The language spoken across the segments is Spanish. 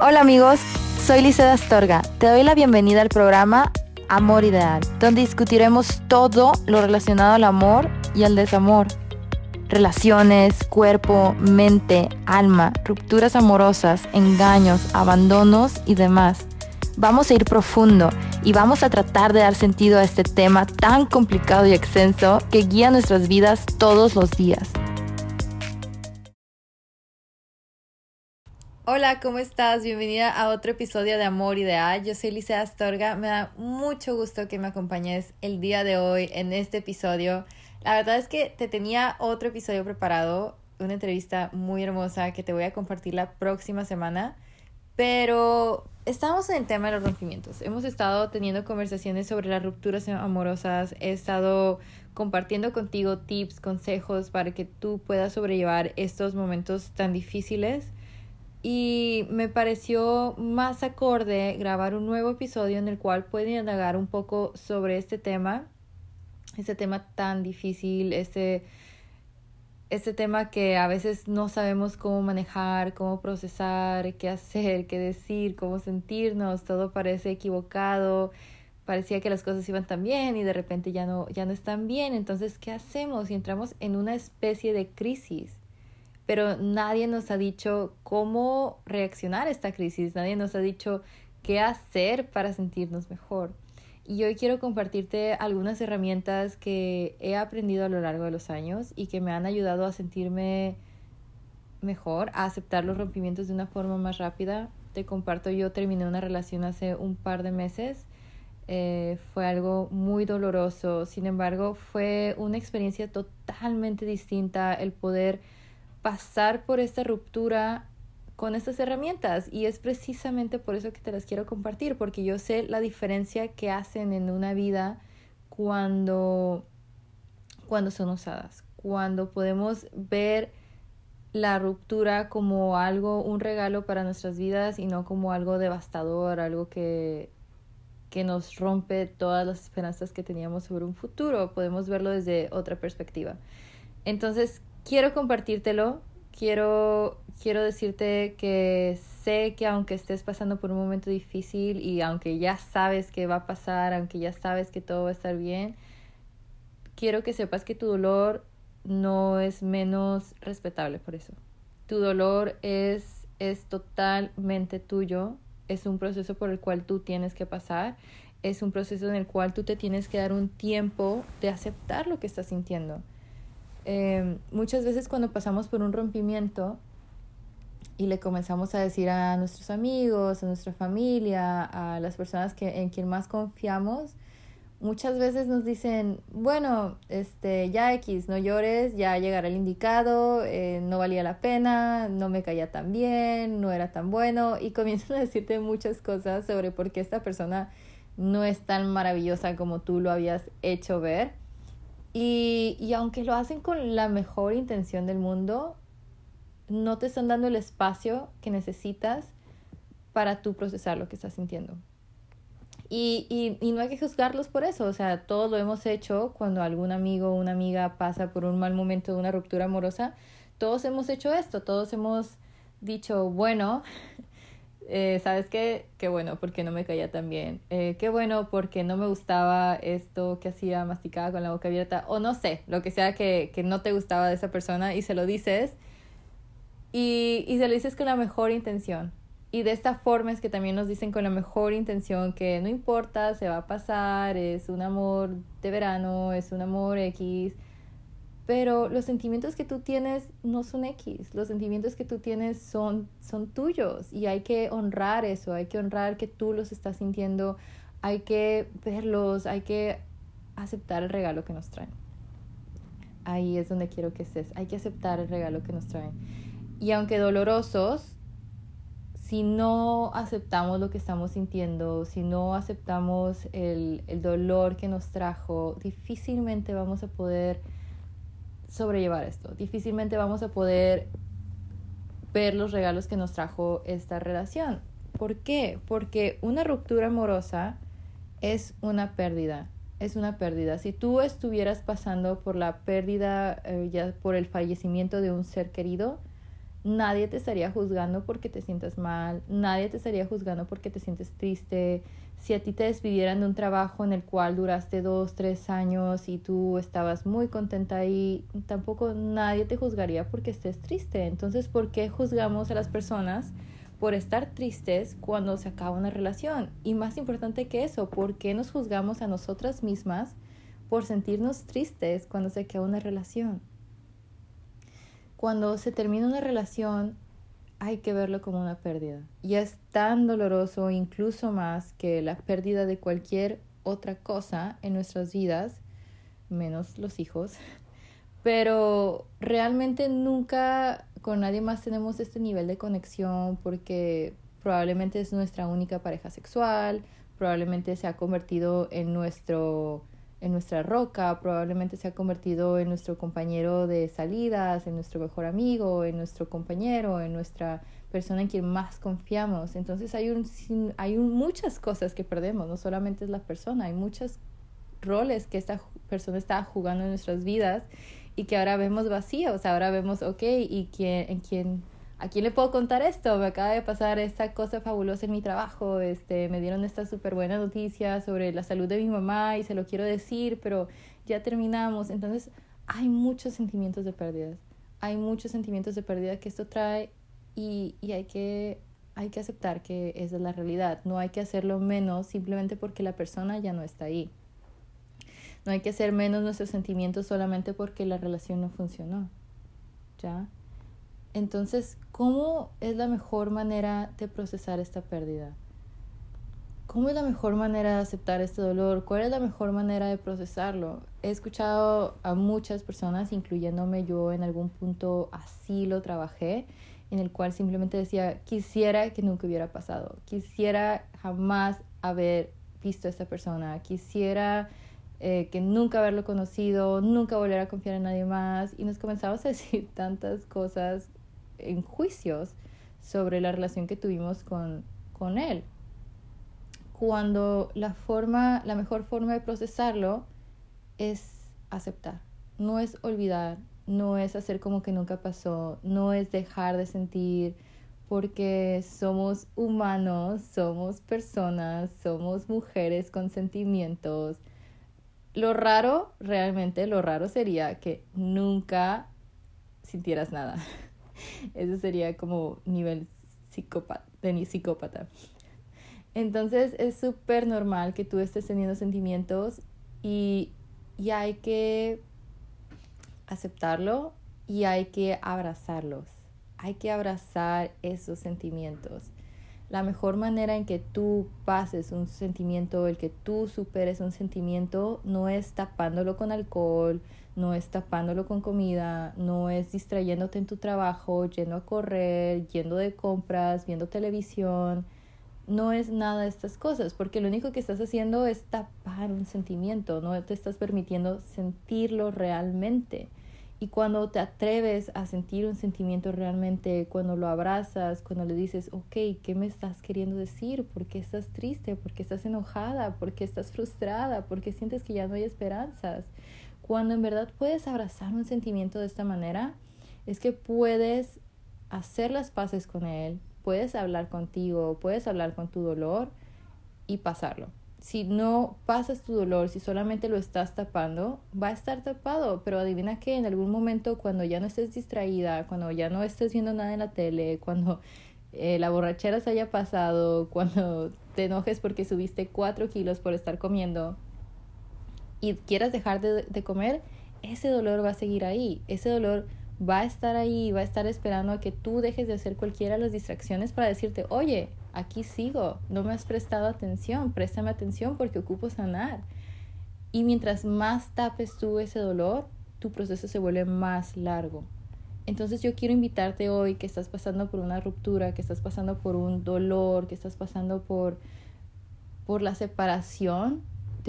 Hola amigos, soy Liceda Astorga. Te doy la bienvenida al programa Amor Ideal, donde discutiremos todo lo relacionado al amor y al desamor. Relaciones, cuerpo, mente, alma, rupturas amorosas, engaños, abandonos y demás. Vamos a ir profundo y vamos a tratar de dar sentido a este tema tan complicado y extenso que guía nuestras vidas todos los días. Hola, ¿cómo estás? Bienvenida a otro episodio de Amor Ideal. Yo soy Licea Astorga. Me da mucho gusto que me acompañes el día de hoy en este episodio. La verdad es que te tenía otro episodio preparado, una entrevista muy hermosa que te voy a compartir la próxima semana, pero estamos en el tema de los rompimientos. Hemos estado teniendo conversaciones sobre las rupturas amorosas, he estado compartiendo contigo tips, consejos para que tú puedas sobrellevar estos momentos tan difíciles y me pareció más acorde grabar un nuevo episodio en el cual pueden indagar un poco sobre este tema, este tema tan difícil, este, este tema que a veces no sabemos cómo manejar, cómo procesar, qué hacer, qué decir, cómo sentirnos, todo parece equivocado, parecía que las cosas iban tan bien y de repente ya no, ya no están bien, entonces, ¿qué hacemos? Y entramos en una especie de crisis pero nadie nos ha dicho cómo reaccionar a esta crisis, nadie nos ha dicho qué hacer para sentirnos mejor. Y hoy quiero compartirte algunas herramientas que he aprendido a lo largo de los años y que me han ayudado a sentirme mejor, a aceptar los rompimientos de una forma más rápida. Te comparto, yo terminé una relación hace un par de meses. Eh, fue algo muy doloroso, sin embargo fue una experiencia totalmente distinta el poder pasar por esta ruptura con estas herramientas y es precisamente por eso que te las quiero compartir, porque yo sé la diferencia que hacen en una vida cuando, cuando son usadas, cuando podemos ver la ruptura como algo, un regalo para nuestras vidas y no como algo devastador, algo que, que nos rompe todas las esperanzas que teníamos sobre un futuro. Podemos verlo desde otra perspectiva. Entonces, quiero compartírtelo, quiero, quiero decirte que sé que aunque estés pasando por un momento difícil y aunque ya sabes que va a pasar, aunque ya sabes que todo va a estar bien, quiero que sepas que tu dolor no es menos respetable por eso. Tu dolor es, es totalmente tuyo, es un proceso por el cual tú tienes que pasar, es un proceso en el cual tú te tienes que dar un tiempo de aceptar lo que estás sintiendo Em, muchas veces cuando pasamos por un rompimiento y le comenzamos a decir a nuestros amigos, a nuestra familia, a las personas que, en quien más confiamos, muchas veces nos dicen, bueno, este, ya X, no llores, ya llegará el indicado, eh, no valía la pena, no me caía tan bien, no era tan bueno, y comienzan a decirte muchas cosas sobre por qué esta persona no es tan maravillosa como tú lo habías hecho ver. Y, y aunque lo hacen con la mejor intención del mundo, no te están dando el espacio que necesitas para tú procesar lo que estás sintiendo. Y, y, y, no hay que juzgarlos por eso, o sea, todos lo hemos hecho cuando algún amigo o una amiga pasa por un mal momento de una ruptura amorosa, todos hemos hecho esto, todos hemos dicho, bueno, eh, ¿sabes qué? Qué bueno, porque no me caía tan bien. Eh, qué bueno, porque no me gustaba esto que hacía, masticaba con la boca abierta, o no sé, lo que sea que, que no te gustaba de esa persona y se lo dices. Y, y se lo dices con la mejor intención. Y de esta forma es que también nos dicen con la mejor intención que no importa, se va a pasar, es un amor de verano, es un amor X, pero los sentimientos que tú tienes no son X, los sentimientos que tú tienes son, son tuyos y hay que honrar eso, hay que honrar que tú los estás sintiendo, hay que verlos, hay que aceptar el regalo que nos traen. Ahí es donde quiero que estés, hay que aceptar el regalo que nos traen. Y aunque dolorosos, si no aceptamos lo que estamos sintiendo, si no aceptamos el, el dolor que nos trajo, difícilmente vamos a poder sobrellevar esto. Difícilmente vamos a poder ver los regalos que nos trajo esta relación. ¿Por qué? Porque una ruptura amorosa es una pérdida. Es una pérdida. Si tú estuvieras pasando por la pérdida, eh, ya por el fallecimiento de un ser querido, nadie te estaría juzgando porque te sientas mal, nadie te estaría juzgando porque te sientes triste. Si a ti te despidieran de un trabajo en el cual duraste dos, tres años y tú estabas muy contenta ahí, tampoco nadie te juzgaría porque estés triste. Entonces, ¿por qué juzgamos a las personas por estar tristes cuando se acaba una relación? Y más importante que eso, ¿por qué nos juzgamos a nosotras mismas por sentirnos tristes cuando se acaba una relación? Cuando se termina una relación hay que verlo como una pérdida. Y es tan doloroso, incluso más que la pérdida de cualquier otra cosa en nuestras vidas, menos los hijos. Pero realmente nunca con nadie más tenemos este nivel de conexión porque probablemente es nuestra única pareja sexual, probablemente se ha convertido en nuestro en nuestra roca, probablemente se ha convertido en nuestro compañero de salidas, en nuestro mejor amigo, en nuestro compañero, en nuestra persona en quien más confiamos. Entonces hay, un, hay muchas cosas que perdemos, no solamente es la persona, hay muchos roles que esta persona está jugando en nuestras vidas y que ahora vemos vacíos, ahora vemos, ok, ¿y quién, en quién ¿a quién le puedo contar esto? Me acaba de pasar esta cosa fabulosa en mi trabajo, este, me dieron esta súper buena noticia sobre la salud de mi mamá y se lo quiero decir, pero ya terminamos. Entonces, hay muchos sentimientos de pérdida, hay muchos sentimientos de pérdida que esto trae y, y hay, que, hay que aceptar que esa es la realidad. No hay que hacerlo menos simplemente porque la persona ya no está ahí. No hay que hacer menos nuestros sentimientos solamente porque la relación no funcionó. ¿Ya? Entonces, ¿cómo es la mejor manera de procesar esta pérdida? ¿Cómo es la mejor manera de aceptar este dolor? ¿Cuál es la mejor manera de procesarlo? He escuchado a muchas personas, incluyéndome yo en algún punto así lo trabajé, en el cual simplemente decía, quisiera que nunca hubiera pasado, quisiera jamás haber visto a esta persona, quisiera eh, que nunca haberlo conocido, nunca volver a confiar en nadie más. Y nos comenzamos a decir tantas cosas en juicios sobre la relación que tuvimos con, con él. Cuando la forma, la mejor forma de procesarlo es aceptar, no es olvidar, no es hacer como que nunca pasó, no es dejar de sentir, porque somos humanos, somos personas, somos mujeres con sentimientos. Lo raro, realmente lo raro sería que nunca sintieras nada. Eso sería como nivel psicópata, de psicópata. Entonces es súper normal que tú estés teniendo sentimientos y, y hay que aceptarlo y hay que abrazarlos. Hay que abrazar esos sentimientos. La mejor manera en que tú pases un sentimiento, el que tú superes un sentimiento, no es tapándolo con alcohol, no es tapándolo con comida, no es distrayéndote en tu trabajo, yendo a correr, yendo de compras, viendo televisión, no es nada de estas cosas, porque lo único que estás haciendo es tapar un sentimiento, no te estás permitiendo sentirlo realmente. Y cuando te atreves a sentir un sentimiento realmente, cuando lo abrazas, cuando le dices, ok, ¿qué me estás queriendo decir? ¿Por qué estás triste? ¿Por qué estás enojada? ¿Por qué estás frustrada? ¿Por qué sientes que ya no hay esperanzas? Cuando en verdad puedes abrazar un sentimiento de esta manera, es que puedes hacer las paces con él, puedes hablar contigo, puedes hablar con tu dolor y pasarlo. Si no pasas tu dolor, si solamente lo estás tapando, va a estar tapado, pero adivina que en algún momento cuando ya no estés distraída, cuando ya no estés viendo nada en la tele, cuando eh, la borrachera se haya pasado, cuando te enojes porque subiste cuatro kilos por estar comiendo, y quieras dejar de, comer, ese dolor va a seguir ahí, ese dolor va a estar ahí, va a estar esperando a que tú dejes de hacer cualquiera de las distracciones para decirte, oye, aquí sigo, no me has prestado atención, préstame atención porque ocupo sanar. Y mientras más tapes tú ese dolor, tu proceso se vuelve más largo. Entonces yo quiero invitarte hoy que estás pasando por una ruptura, que estás pasando por un dolor, que estás pasando por, por la separación,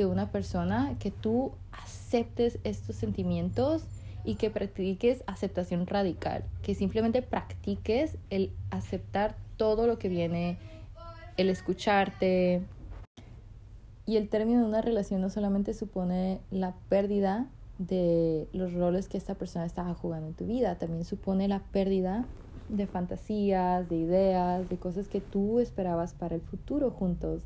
de una persona, que tú aceptes estos sentimientos y que practiques aceptación radical, que simplemente practiques el aceptar todo lo que viene, el escucharte. Y el término de una relación no solamente supone la pérdida de los roles que esta persona estaba jugando en tu vida, también supone la pérdida de fantasías, de ideas, de cosas que tú esperabas para el futuro juntos.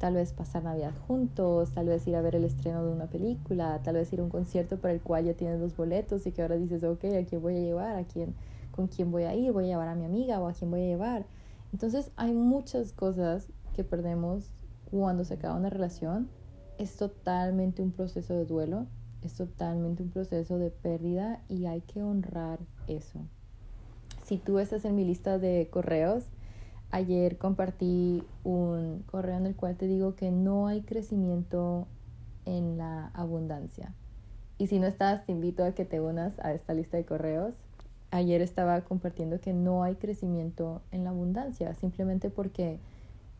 Tal vez pasar Navidad juntos, tal vez ir a ver el estreno de una película, tal vez ir a un concierto para el cual ya tienes los boletos y que ahora dices, ok, ¿a quién voy a llevar? ¿A quién? ¿Con quién voy a ir? ¿Voy a llevar a mi amiga o a quién voy a llevar? Entonces hay muchas cosas que perdemos cuando se acaba una relación. Es totalmente un proceso de duelo, es totalmente un proceso de pérdida y hay que honrar eso si tú estás en mi lista de correos, ayer compartí un correo en el cual te digo que no hay crecimiento en la abundancia. Y si no estás, te invito a que te unas a esta lista de correos. Ayer estaba compartiendo que no hay crecimiento en la abundancia, simplemente porque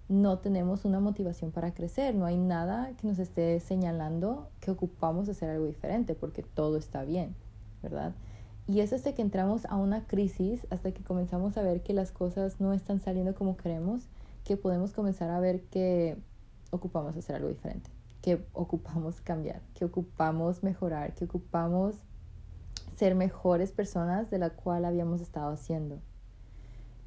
no tenemos una motivación para crecer, no hay nada que nos esté señalando que ocupamos hacer algo diferente, porque todo está bien, ¿verdad? Y es hasta que entramos a una crisis, hasta que comenzamos a ver que las cosas no están saliendo como queremos, que podemos comenzar a ver que ocupamos hacer algo diferente, que ocupamos cambiar, que ocupamos mejorar, que ocupamos ser mejores personas de la cual habíamos estado haciendo.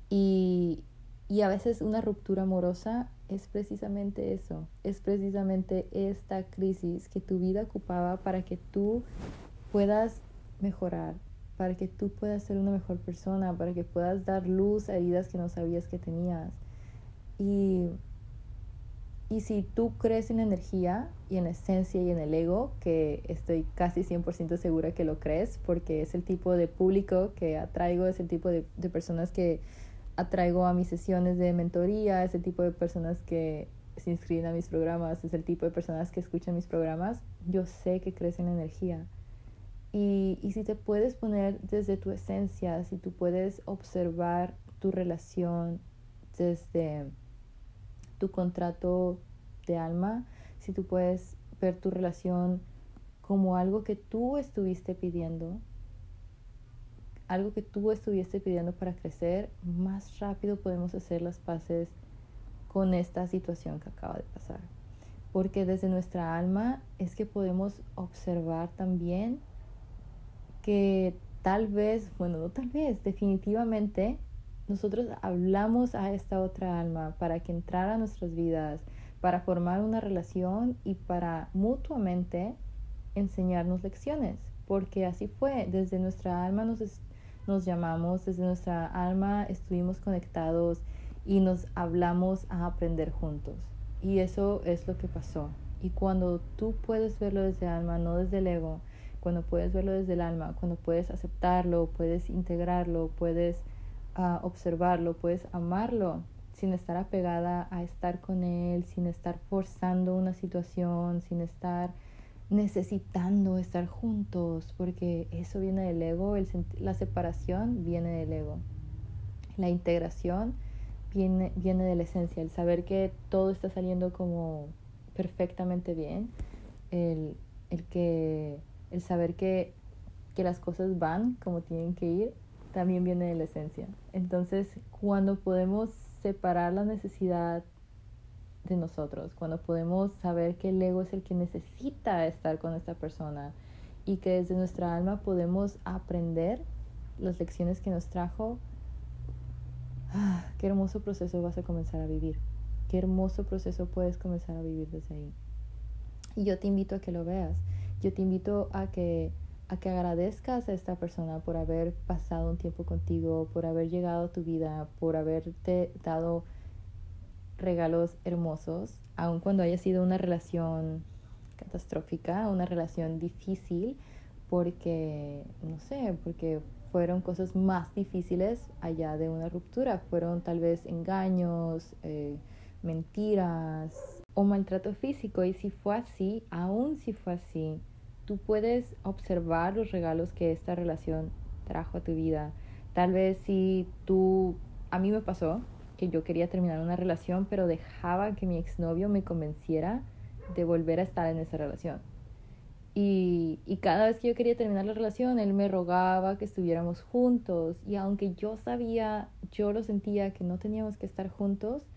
Y, y a veces una ruptura amorosa es precisamente eso, es precisamente esta crisis que tu vida ocupaba para que tú puedas mejorar, para que tú puedas ser una mejor persona, para que puedas dar luz a heridas que no sabías que tenías. Y, y si tú crees en energía y en esencia y en el ego, que estoy casi 100% segura que lo crees, porque es el tipo de público que atraigo, es el tipo de, de personas que atraigo a mis sesiones de mentoría, es el tipo de personas que se inscriben a mis programas, es el tipo de personas que escuchan mis programas, yo sé que crees en energía. Y, y si te puedes poner desde tu esencia, si tú puedes observar tu relación desde tu contrato de alma, si tú puedes ver tu relación como algo que tú estuviste pidiendo, algo que tú estuviste pidiendo para crecer, más rápido podemos hacer las paces con esta situación que acaba de pasar. Porque desde nuestra alma es que podemos observar también que tal vez, bueno, no tal vez, definitivamente nosotros hablamos a esta otra alma para que entrara a nuestras vidas, para formar una relación y para mutuamente enseñarnos lecciones, porque así fue, desde nuestra alma nos, nos llamamos, desde nuestra alma estuvimos conectados y nos hablamos a aprender juntos. Y eso es lo que pasó. Y cuando tú puedes verlo desde alma, no desde el ego, cuando puedes verlo desde el alma, cuando puedes aceptarlo, puedes integrarlo, puedes uh, observarlo, puedes amarlo sin estar apegada a estar con él, sin estar forzando una situación, sin estar necesitando estar juntos, porque eso viene del ego, el, la separación viene del ego, la integración viene, viene de la esencia, el saber que todo está saliendo como perfectamente bien, el, el que el saber que, que las cosas van como tienen que ir, también viene de la esencia. Entonces, cuando podemos separar la necesidad de nosotros, cuando podemos saber que el ego es el que necesita estar con esta persona y que desde nuestra alma podemos aprender las lecciones que nos trajo, ah, qué hermoso proceso vas a comenzar a vivir, qué hermoso proceso puedes comenzar a vivir desde ahí. Y yo te invito a que lo veas yo te invito a que, a que agradezcas a esta persona por haber pasado un tiempo contigo, por haber llegado a tu vida, por haberte dado regalos hermosos, aun cuando haya sido una relación catastrófica, una relación difícil, porque, no sé, porque fueron cosas más difíciles allá de una ruptura, fueron tal vez engaños, eh, mentiras o maltrato físico. Y si fue así, aún si fue así, tú puedes observar los regalos que esta relación trajo a tu vida. Tal vez si tú, a mí me pasó que yo quería terminar una relación, pero dejaba que mi exnovio me convenciera de volver a estar en esa relación. Y, y, cada vez que yo quería terminar la relación, él me rogaba que estuviéramos juntos. Y aunque yo sabía, yo lo sentía que no teníamos que estar juntos,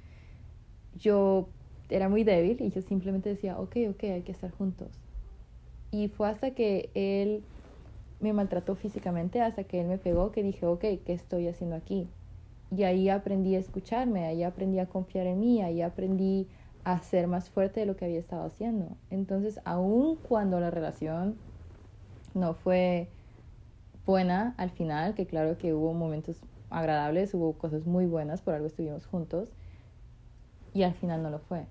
yo era muy débil y yo simplemente decía, ok, ok, hay que estar juntos. Y fue hasta que él me maltrató físicamente, hasta que él me pegó, que dije, ok, ¿qué estoy haciendo aquí? y ahí aprendí a escucharme, ahí aprendí a confiar en mí, ahí aprendí a ser más fuerte de lo que había estado haciendo. Entonces, aun cuando la relación no fue buena al final, que claro que hubo momentos agradables, hubo cosas muy buenas, por algo estuvimos juntos, y al final no lo fue.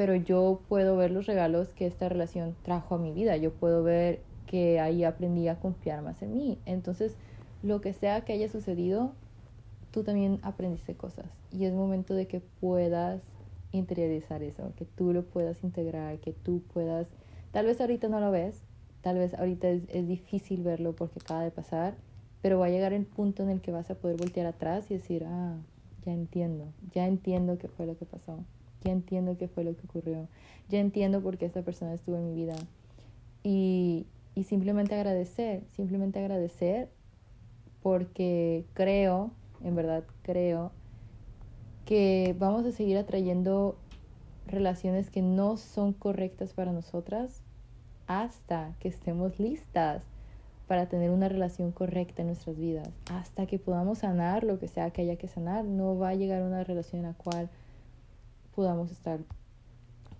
Pero yo puedo ver los regalos que esta relación trajo a mi vida, yo puedo ver que ahí aprendí a confiar más en mí. Entonces, lo que sea que haya sucedido, tú también aprendiste cosas. Y es momento de que puedas interiorizar eso, que tú lo puedas integrar, que tú puedas, tal vez ahorita no lo ves, tal vez ahorita es, difícil verlo porque acaba de pasar, pero va a llegar el punto en el que vas a poder voltear atrás y decir, ah, ya entiendo, ya entiendo qué fue lo que pasó, ya entiendo qué fue lo que ocurrió, ya entiendo por qué esta persona estuvo en mi vida. Y, y simplemente agradecer, simplemente agradecer porque creo en verdad creo que vamos a seguir atrayendo relaciones que no son correctas para nosotras hasta que estemos listas para tener una relación correcta en nuestras vidas, hasta que podamos sanar lo que sea que haya que sanar, no va a llegar una relación en la cual podamos estar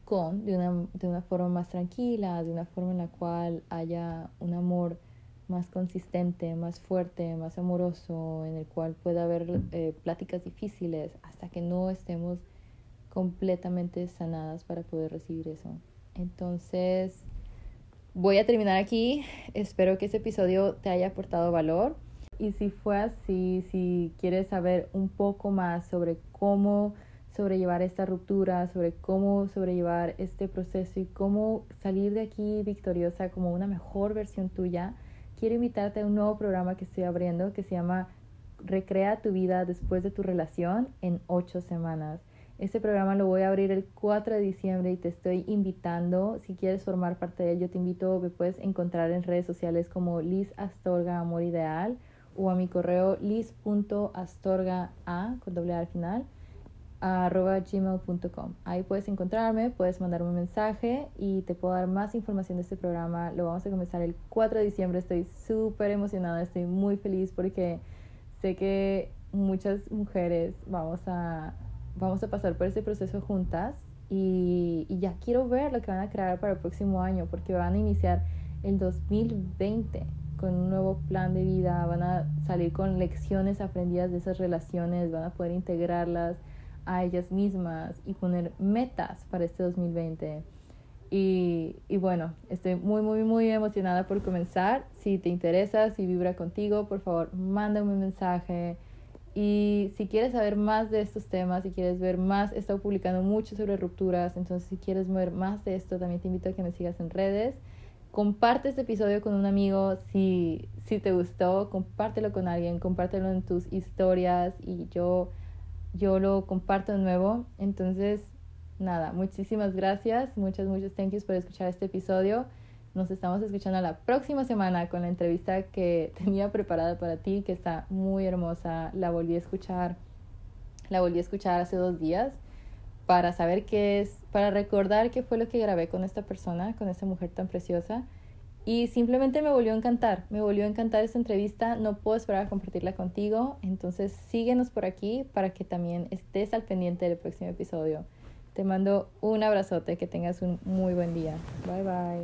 con de una, de una forma más tranquila, de una forma en la cual haya un amor más consistente, más fuerte, más amoroso, en el cual pueda haber eh, pláticas difíciles hasta que no estemos completamente sanadas para poder recibir eso. Entonces, voy a terminar aquí. Espero que este episodio te haya aportado valor. Y si fue así, si quieres saber un poco más sobre cómo sobrellevar esta ruptura, sobre cómo sobrellevar este proceso y cómo salir de aquí victoriosa como una mejor versión tuya, quiero invitarte a un nuevo programa que estoy abriendo que se llama Recrea tu vida después de tu relación en ocho semanas. Este programa lo voy a abrir el 4 de diciembre y te estoy invitando, si quieres formar parte de él, yo te invito, me puedes encontrar en redes sociales como Liz Astorga Amor Ideal o a mi correo liz.astorga a con doble al final arroba gmail.com. Ahí puedes encontrarme, puedes mandarme un mensaje y te puedo dar más información de este programa. Lo vamos a comenzar el 4 de diciembre. Estoy súper emocionada, estoy muy feliz porque sé que muchas mujeres vamos a, vamos a pasar por este proceso juntas y, y ya quiero ver lo que van a crear para el próximo año porque van a iniciar el 2020 con un nuevo plan de vida, van a salir con lecciones aprendidas de esas relaciones, van a poder integrarlas a ellas mismas y poner metas para este 2020. Y, y, bueno, estoy muy, muy, muy emocionada por comenzar. Si te interesa, si vibra contigo, por favor, mándame un mensaje. Y si quieres saber más de estos temas, si quieres ver más, he estado publicando mucho sobre rupturas, entonces si quieres ver más de esto, también te invito a que me sigas en redes. Comparte este episodio con un amigo si, si te gustó, compártelo con alguien, compártelo en tus historias y yo yo lo comparto de nuevo. Entonces, nada, muchísimas gracias, muchas, muchas thank yous por escuchar este episodio. Nos estamos escuchando la próxima semana con la entrevista que tenía preparada para ti, que está muy hermosa. La volví a escuchar, la volví a escuchar hace dos días para saber qué es, para recordar qué fue lo que grabé con esta persona, con esta mujer tan preciosa. Y simplemente me volvió a encantar, me volvió a encantar esta entrevista, no puedo esperar a compartirla contigo, entonces síguenos por aquí para que también estés al pendiente del próximo episodio. Te mando un abrazote, que tengas un muy buen día. Bye bye.